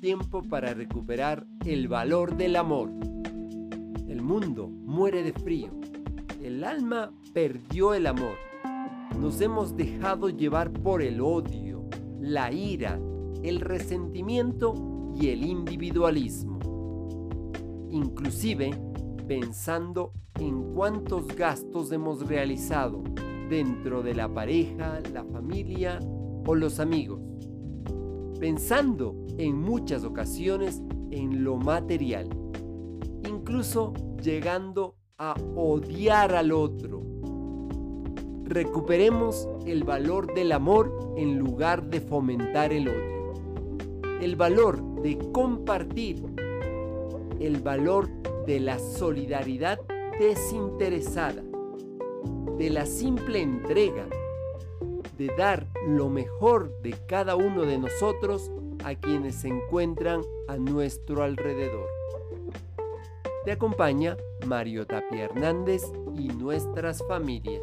Tiempo para recuperar el valor del amor. El mundo muere de frío. El alma perdió el amor. Nos hemos dejado llevar por el odio, la ira, el resentimiento y el individualismo. Inclusive pensando en cuántos gastos hemos realizado dentro de la pareja, la familia o los amigos. Pensando en muchas ocasiones en lo material, incluso llegando a odiar al otro. Recuperemos el valor del amor en lugar de fomentar el odio. El valor de compartir. El valor de la solidaridad desinteresada. De la simple entrega. De dar lo mejor de cada uno de nosotros a quienes se encuentran a nuestro alrededor. Te acompaña Mario Tapia Hernández y nuestras familias.